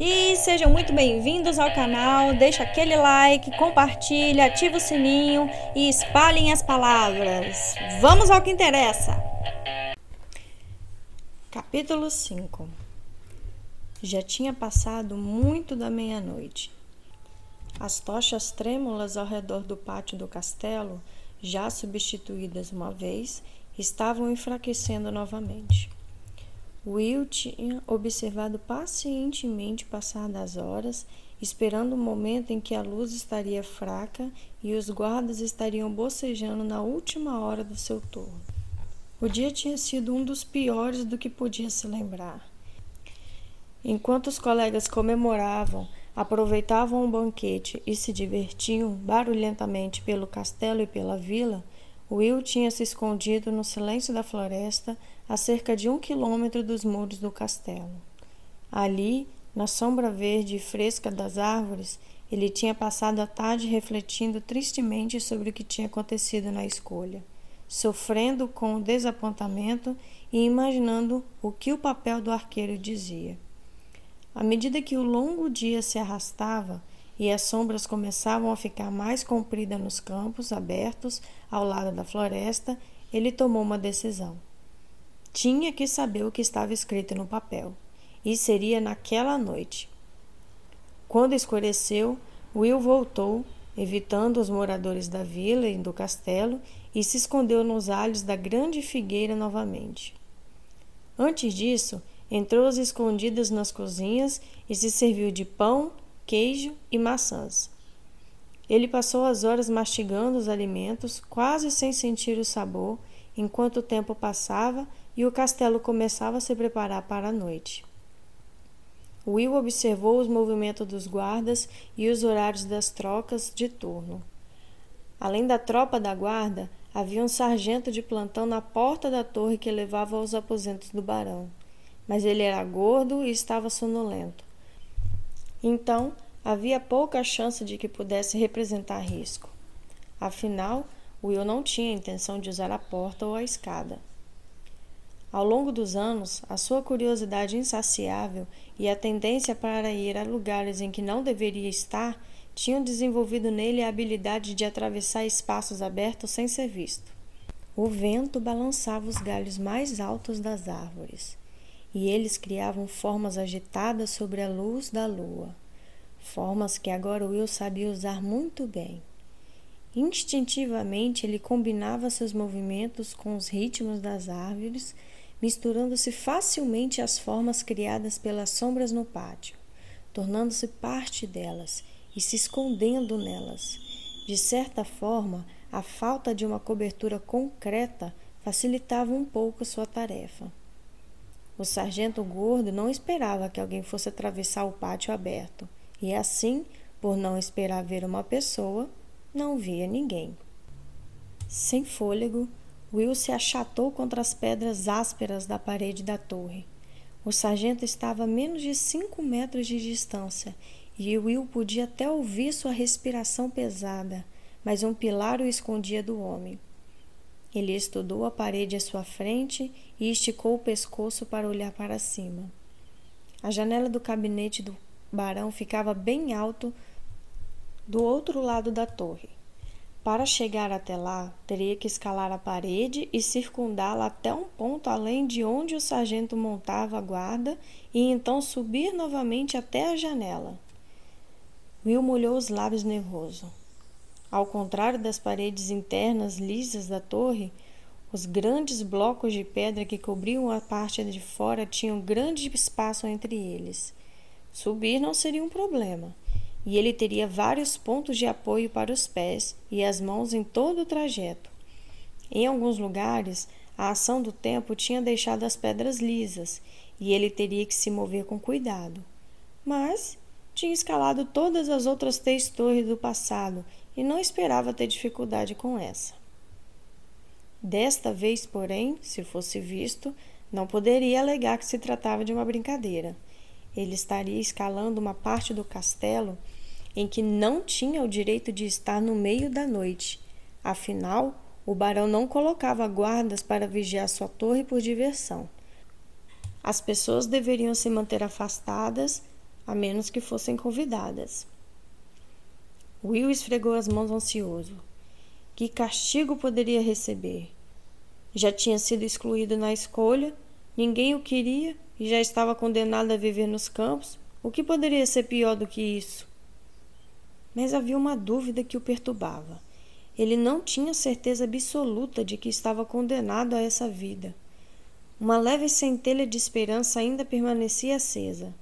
E sejam muito bem-vindos ao canal. Deixa aquele like, compartilha, ativa o sininho e espalhem as palavras. Vamos ao que interessa. Capítulo 5 Já tinha passado muito da meia-noite. As tochas trêmulas ao redor do pátio do castelo, já substituídas uma vez, estavam enfraquecendo novamente. Will tinha observado pacientemente passar das horas, esperando o momento em que a luz estaria fraca e os guardas estariam bocejando na última hora do seu turno. O dia tinha sido um dos piores do que podia se lembrar. Enquanto os colegas comemoravam, aproveitavam o banquete e se divertiam barulhentamente pelo castelo e pela vila, Will tinha se escondido no silêncio da floresta a cerca de um quilômetro dos muros do castelo. Ali, na sombra verde e fresca das árvores, ele tinha passado a tarde refletindo tristemente sobre o que tinha acontecido na escolha, sofrendo com o desapontamento e imaginando o que o papel do arqueiro dizia. À medida que o longo dia se arrastava e as sombras começavam a ficar mais compridas nos campos abertos ao lado da floresta, ele tomou uma decisão. Tinha que saber o que estava escrito no papel, e seria naquela noite. Quando escureceu, Will voltou, evitando os moradores da vila e do castelo, e se escondeu nos alhos da grande figueira novamente. Antes disso, entrou às escondidas nas cozinhas e se serviu de pão, queijo e maçãs. Ele passou as horas mastigando os alimentos, quase sem sentir o sabor, enquanto o tempo passava e o castelo começava a se preparar para a noite. Will observou os movimentos dos guardas e os horários das trocas de turno. Além da tropa da guarda, havia um sargento de plantão na porta da torre que levava aos aposentos do barão. Mas ele era gordo e estava sonolento. Então, havia pouca chance de que pudesse representar risco. Afinal, Will não tinha intenção de usar a porta ou a escada. Ao longo dos anos, a sua curiosidade insaciável e a tendência para ir a lugares em que não deveria estar tinham desenvolvido nele a habilidade de atravessar espaços abertos sem ser visto. O vento balançava os galhos mais altos das árvores, e eles criavam formas agitadas sobre a luz da lua, formas que agora Will sabia usar muito bem. Instintivamente ele combinava seus movimentos com os ritmos das árvores, misturando-se facilmente às formas criadas pelas sombras no pátio, tornando-se parte delas e se escondendo nelas. De certa forma, a falta de uma cobertura concreta facilitava um pouco sua tarefa. O sargento gordo não esperava que alguém fosse atravessar o pátio aberto, e assim, por não esperar ver uma pessoa, não via ninguém. Sem fôlego, Will se achatou contra as pedras ásperas da parede da torre. O sargento estava a menos de cinco metros de distância e Will podia até ouvir sua respiração pesada, mas um pilar o escondia do homem. Ele estudou a parede à sua frente e esticou o pescoço para olhar para cima. A janela do gabinete do barão ficava bem alto do outro lado da torre. Para chegar até lá, teria que escalar a parede e circundá-la até um ponto além de onde o sargento montava a guarda e então subir novamente até a janela. Will molhou os lábios nervoso. Ao contrário das paredes internas lisas da torre, os grandes blocos de pedra que cobriam a parte de fora tinham grande espaço entre eles. Subir não seria um problema e ele teria vários pontos de apoio para os pés e as mãos em todo o trajeto. Em alguns lugares, a ação do tempo tinha deixado as pedras lisas e ele teria que se mover com cuidado. Mas tinha escalado todas as outras três torres do passado e não esperava ter dificuldade com essa. Desta vez, porém, se fosse visto, não poderia alegar que se tratava de uma brincadeira. Ele estaria escalando uma parte do castelo em que não tinha o direito de estar no meio da noite. Afinal, o barão não colocava guardas para vigiar sua torre por diversão. As pessoas deveriam se manter afastadas a menos que fossem convidadas. Will esfregou as mãos ansioso. Que castigo poderia receber? Já tinha sido excluído na escolha, ninguém o queria e já estava condenado a viver nos campos. O que poderia ser pior do que isso? Mas havia uma dúvida que o perturbava. Ele não tinha certeza absoluta de que estava condenado a essa vida. Uma leve centelha de esperança ainda permanecia acesa.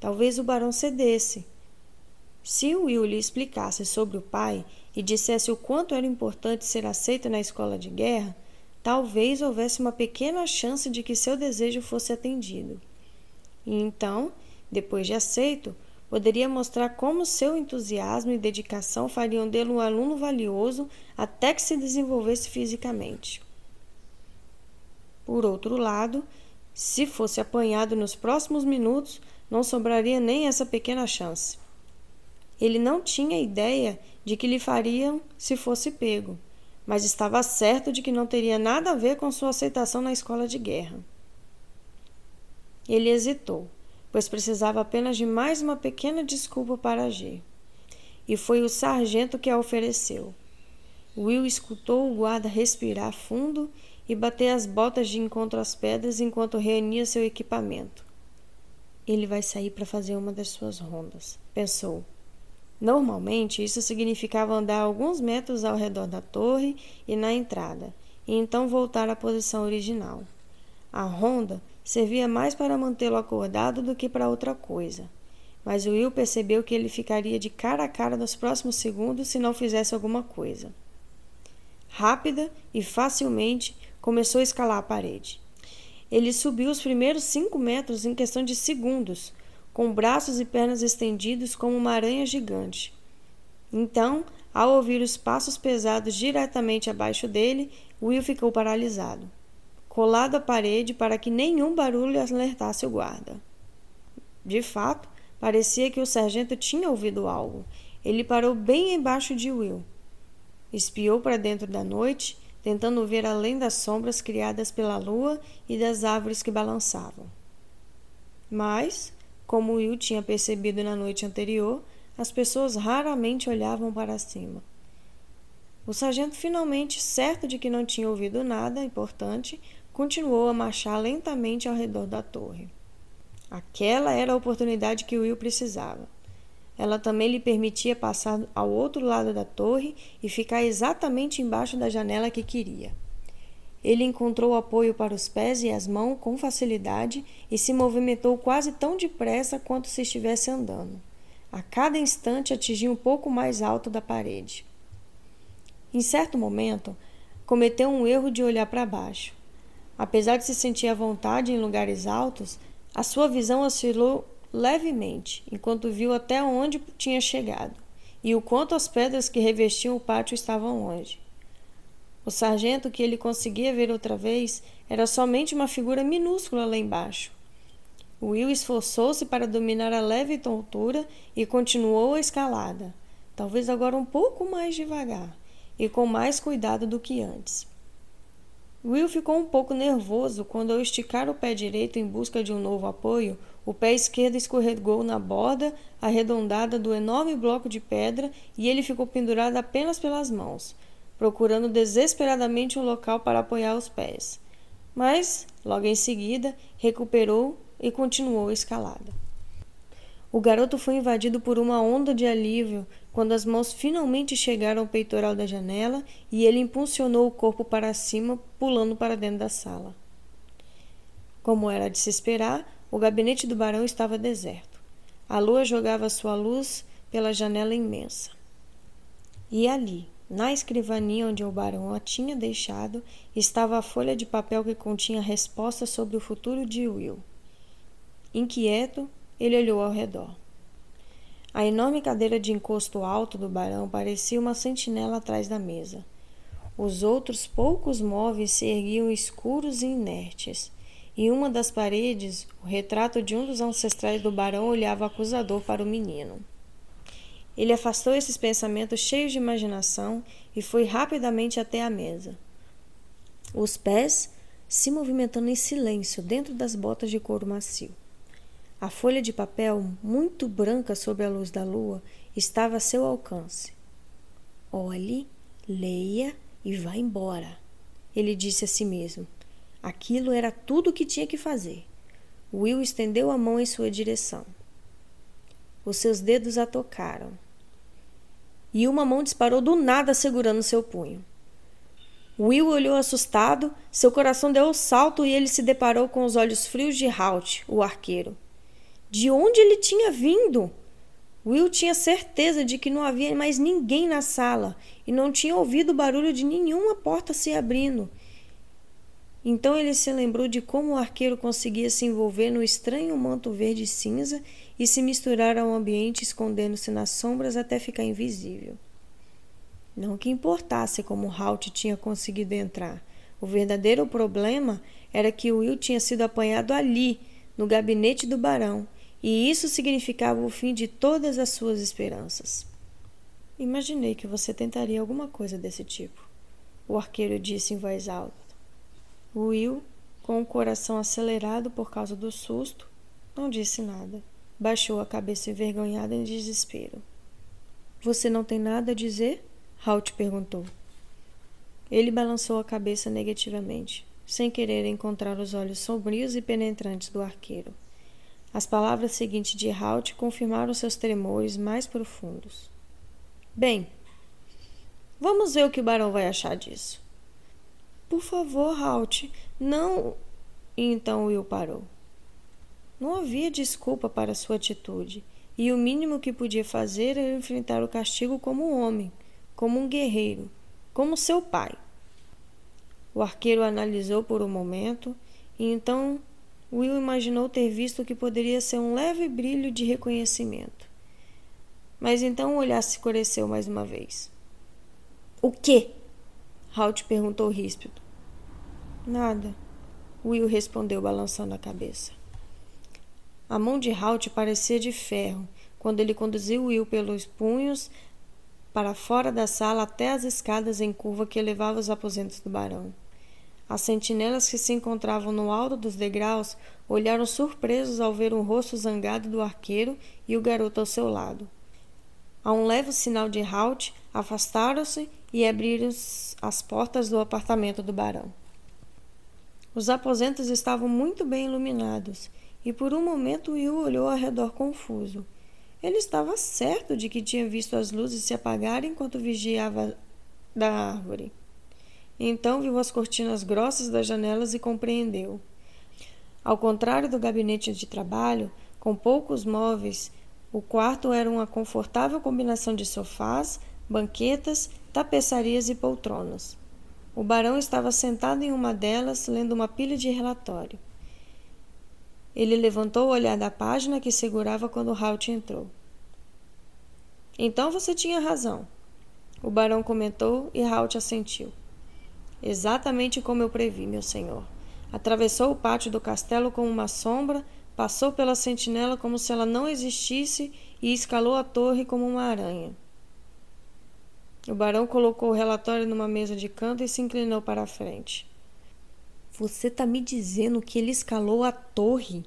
Talvez o barão cedesse. Se Will lhe explicasse sobre o pai e dissesse o quanto era importante ser aceito na escola de guerra, talvez houvesse uma pequena chance de que seu desejo fosse atendido. E então, depois de aceito, Poderia mostrar como seu entusiasmo e dedicação fariam dele um aluno valioso até que se desenvolvesse fisicamente. Por outro lado, se fosse apanhado nos próximos minutos, não sobraria nem essa pequena chance. Ele não tinha ideia de que lhe fariam se fosse pego, mas estava certo de que não teria nada a ver com sua aceitação na escola de guerra. Ele hesitou pois precisava apenas de mais uma pequena desculpa para agir. E foi o sargento que a ofereceu. Will escutou o guarda respirar fundo e bater as botas de encontro às pedras enquanto reunia seu equipamento. Ele vai sair para fazer uma das suas rondas, pensou. Normalmente, isso significava andar alguns metros ao redor da torre e na entrada, e então voltar à posição original. A ronda servia mais para mantê-lo acordado do que para outra coisa. Mas Will percebeu que ele ficaria de cara a cara nos próximos segundos se não fizesse alguma coisa. Rápida e facilmente começou a escalar a parede. Ele subiu os primeiros cinco metros em questão de segundos, com braços e pernas estendidos como uma aranha gigante. Então, ao ouvir os passos pesados diretamente abaixo dele, Will ficou paralisado colado à parede para que nenhum barulho alertasse o guarda. De fato, parecia que o sargento tinha ouvido algo. Ele parou bem embaixo de Will. Espiou para dentro da noite, tentando ver além das sombras criadas pela lua e das árvores que balançavam. Mas, como Will tinha percebido na noite anterior, as pessoas raramente olhavam para cima. O sargento, finalmente certo de que não tinha ouvido nada importante, continuou a marchar lentamente ao redor da torre. Aquela era a oportunidade que Will precisava. Ela também lhe permitia passar ao outro lado da torre e ficar exatamente embaixo da janela que queria. Ele encontrou apoio para os pés e as mãos com facilidade e se movimentou quase tão depressa quanto se estivesse andando. A cada instante atingia um pouco mais alto da parede. Em certo momento, cometeu um erro de olhar para baixo. Apesar de se sentir à vontade em lugares altos, a sua visão oscilou levemente enquanto viu até onde tinha chegado e o quanto as pedras que revestiam o pátio estavam longe. O sargento que ele conseguia ver outra vez era somente uma figura minúscula lá embaixo. Will esforçou-se para dominar a leve tontura e continuou a escalada, talvez agora um pouco mais devagar e com mais cuidado do que antes. Will ficou um pouco nervoso quando, ao esticar o pé direito em busca de um novo apoio, o pé esquerdo escorregou na borda arredondada do enorme bloco de pedra e ele ficou pendurado apenas pelas mãos, procurando desesperadamente um local para apoiar os pés. Mas, logo em seguida, recuperou e continuou a escalada. O garoto foi invadido por uma onda de alívio quando as mãos finalmente chegaram ao peitoral da janela e ele impulsionou o corpo para cima, pulando para dentro da sala. Como era de se esperar, o gabinete do barão estava deserto. A lua jogava sua luz pela janela imensa. E ali, na escrivaninha onde o barão a tinha deixado, estava a folha de papel que continha respostas sobre o futuro de Will. Inquieto, ele olhou ao redor. A enorme cadeira de encosto alto do barão parecia uma sentinela atrás da mesa. Os outros poucos móveis se erguiam escuros e inertes. Em uma das paredes, o retrato de um dos ancestrais do barão olhava acusador para o menino. Ele afastou esses pensamentos cheios de imaginação e foi rapidamente até a mesa. Os pés se movimentando em silêncio dentro das botas de couro macio. A folha de papel, muito branca sob a luz da lua, estava a seu alcance. Olhe, leia e vá embora, ele disse a si mesmo. Aquilo era tudo o que tinha que fazer. Will estendeu a mão em sua direção. Os seus dedos a tocaram. E uma mão disparou do nada segurando seu punho. Will olhou assustado, seu coração deu um salto e ele se deparou com os olhos frios de Halt, o arqueiro. De onde ele tinha vindo? Will tinha certeza de que não havia mais ninguém na sala e não tinha ouvido o barulho de nenhuma porta se abrindo. Então ele se lembrou de como o arqueiro conseguia se envolver no estranho manto verde cinza e se misturar ao ambiente, escondendo-se nas sombras até ficar invisível. Não que importasse como Halt tinha conseguido entrar. O verdadeiro problema era que Will tinha sido apanhado ali, no gabinete do barão, e isso significava o fim de todas as suas esperanças. Imaginei que você tentaria alguma coisa desse tipo, o arqueiro disse em voz alta. Will, com o coração acelerado por causa do susto, não disse nada. Baixou a cabeça envergonhada em desespero. Você não tem nada a dizer? Halt perguntou. Ele balançou a cabeça negativamente, sem querer encontrar os olhos sombrios e penetrantes do arqueiro. As palavras seguintes de Halt confirmaram seus tremores mais profundos. Bem, vamos ver o que o barão vai achar disso. Por favor, Halt, não. E então Will parou. Não havia desculpa para sua atitude, e o mínimo que podia fazer era enfrentar o castigo como um homem, como um guerreiro, como seu pai. O arqueiro analisou por um momento e então Will imaginou ter visto o que poderia ser um leve brilho de reconhecimento. Mas então o olhar se escureceu mais uma vez. O quê? Halt perguntou ríspido. Nada, Will respondeu, balançando a cabeça. A mão de Halt parecia de ferro quando ele conduziu Will pelos punhos para fora da sala até as escadas em curva que levavam aos aposentos do barão. As sentinelas que se encontravam no alto dos degraus olharam surpresos ao ver o rosto zangado do arqueiro e o garoto ao seu lado. A um leve sinal de halt, afastaram-se e abriram as portas do apartamento do barão. Os aposentos estavam muito bem iluminados e por um momento Will olhou ao redor confuso. Ele estava certo de que tinha visto as luzes se apagarem enquanto vigiava da árvore. Então viu as cortinas grossas das janelas e compreendeu. Ao contrário do gabinete de trabalho, com poucos móveis, o quarto era uma confortável combinação de sofás, banquetas, tapeçarias e poltronas. O barão estava sentado em uma delas, lendo uma pilha de relatório. Ele levantou o olhar da página que segurava quando Halt entrou. Então você tinha razão. O barão comentou e Halt assentiu. Exatamente como eu previ, meu senhor. Atravessou o pátio do castelo como uma sombra, passou pela sentinela como se ela não existisse e escalou a torre como uma aranha. O barão colocou o relatório numa mesa de canto e se inclinou para a frente. Você está me dizendo que ele escalou a torre?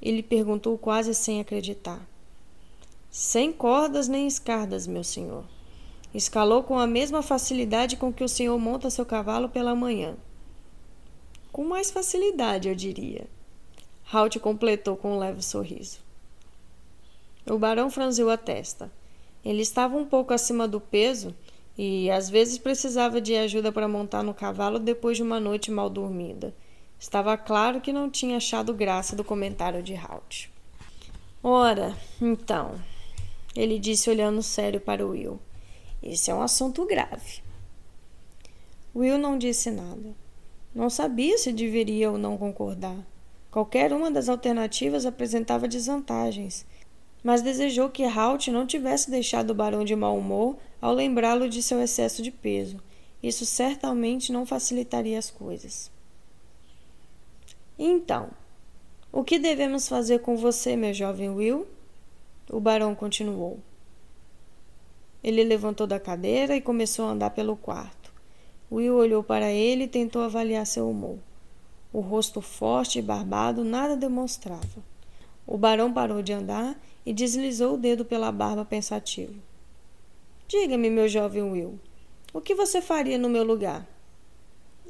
Ele perguntou quase sem acreditar. Sem cordas nem escadas, meu senhor. Escalou com a mesma facilidade com que o senhor monta seu cavalo pela manhã. Com mais facilidade, eu diria. Halt completou com um leve sorriso. O barão franziu a testa. Ele estava um pouco acima do peso e às vezes precisava de ajuda para montar no cavalo depois de uma noite mal dormida. Estava claro que não tinha achado graça do comentário de Halt. Ora, então, ele disse olhando sério para Will. Esse é um assunto grave. Will não disse nada. Não sabia se deveria ou não concordar. Qualquer uma das alternativas apresentava desvantagens, mas desejou que Halt não tivesse deixado o barão de mau humor ao lembrá-lo de seu excesso de peso. Isso certamente não facilitaria as coisas. Então, o que devemos fazer com você, meu jovem Will? O barão continuou. Ele levantou da cadeira e começou a andar pelo quarto. Will olhou para ele e tentou avaliar seu humor. O rosto forte e barbado nada demonstrava. O barão parou de andar e deslizou o dedo pela barba pensativo. Diga-me, meu jovem Will, o que você faria no meu lugar?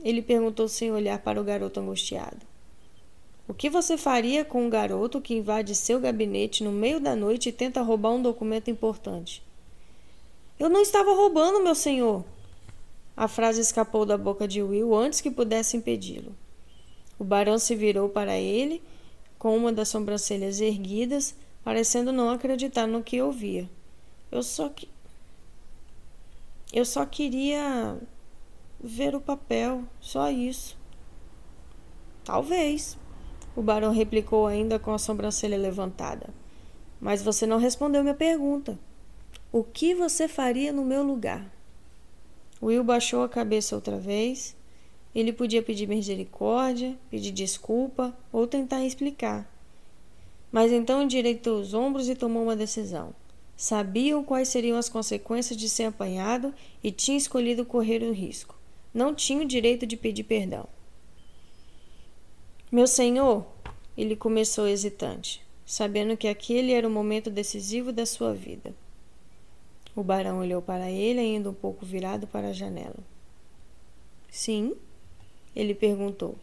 Ele perguntou sem olhar para o garoto angustiado. O que você faria com um garoto que invade seu gabinete no meio da noite e tenta roubar um documento importante? Eu não estava roubando, meu senhor. A frase escapou da boca de Will antes que pudesse impedi-lo. O barão se virou para ele, com uma das sobrancelhas erguidas, parecendo não acreditar no que ouvia. Eu só que. Eu só queria ver o papel, só isso. Talvez, o barão replicou ainda com a sobrancelha levantada. Mas você não respondeu minha pergunta. O que você faria no meu lugar? Will baixou a cabeça outra vez. Ele podia pedir misericórdia, pedir desculpa ou tentar explicar. Mas então endireitou os ombros e tomou uma decisão. Sabiam quais seriam as consequências de ser apanhado e tinha escolhido correr o risco. Não tinha o direito de pedir perdão. Meu senhor, ele começou hesitante, sabendo que aquele era o momento decisivo da sua vida. O barão olhou para ele, ainda um pouco virado para a janela. Sim? Ele perguntou,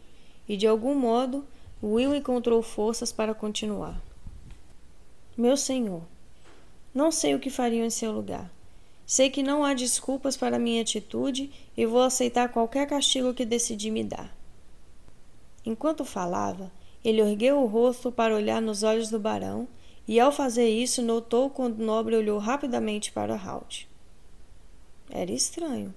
e de algum modo Will encontrou forças para continuar. Meu senhor, não sei o que fariam em seu lugar. Sei que não há desculpas para minha atitude e vou aceitar qualquer castigo que decidi me dar. Enquanto falava, ele ergueu o rosto para olhar nos olhos do barão e, ao fazer isso, notou quando o nobre olhou rapidamente para Halt. Era estranho.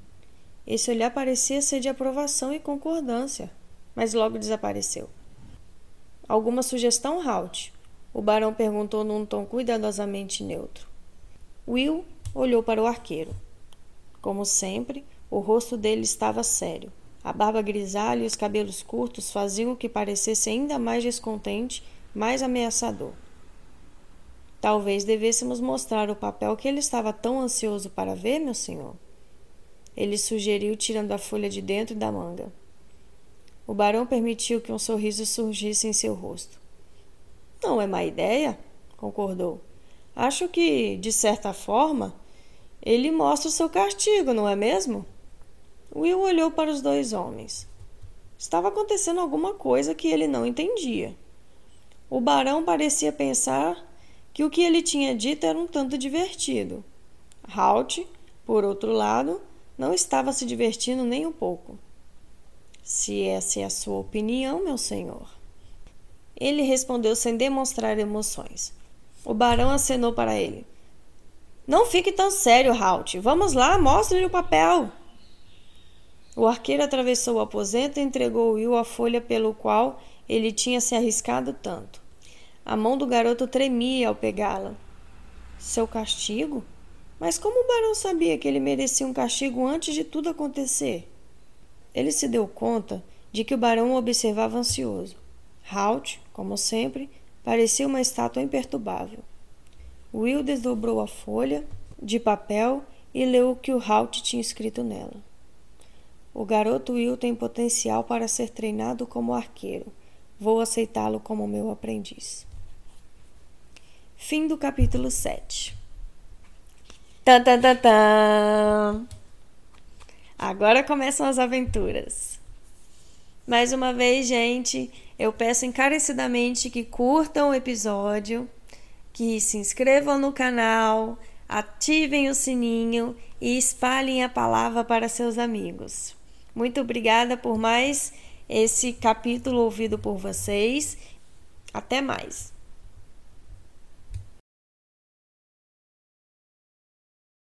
Esse olhar parecia ser de aprovação e concordância, mas logo desapareceu. Alguma sugestão, Halt? O barão perguntou num tom cuidadosamente neutro. Will olhou para o arqueiro. Como sempre, o rosto dele estava sério. A barba grisalha e os cabelos curtos faziam o que parecesse ainda mais descontente, mais ameaçador. Talvez devêssemos mostrar o papel que ele estava tão ansioso para ver, meu senhor. Ele sugeriu, tirando a folha de dentro da manga. O barão permitiu que um sorriso surgisse em seu rosto. Não é má ideia, concordou. Acho que, de certa forma, ele mostra o seu castigo, não é mesmo? Will olhou para os dois homens. Estava acontecendo alguma coisa que ele não entendia. O barão parecia pensar que o que ele tinha dito era um tanto divertido. Halt, por outro lado, não estava se divertindo nem um pouco. Se essa é a sua opinião, meu senhor. Ele respondeu sem demonstrar emoções. O barão acenou para ele. Não fique tão sério, Halt. Vamos lá, mostre-lhe o papel. O arqueiro atravessou o aposento e entregou Will a folha pelo qual ele tinha se arriscado tanto. A mão do garoto tremia ao pegá-la. Seu castigo? Mas como o barão sabia que ele merecia um castigo antes de tudo acontecer? Ele se deu conta de que o barão o observava ansioso. Halt, como sempre, parecia uma estátua imperturbável. Will desdobrou a folha de papel e leu o que o Halt tinha escrito nela. O garoto Will tem potencial para ser treinado como arqueiro. Vou aceitá-lo como meu aprendiz. Fim do capítulo 7. Tan, tan, tan, tan. Agora começam as aventuras. Mais uma vez, gente, eu peço encarecidamente que curtam o episódio que se inscrevam no canal, ativem o sininho e espalhem a palavra para seus amigos. Muito obrigada por mais esse capítulo ouvido por vocês. Até mais!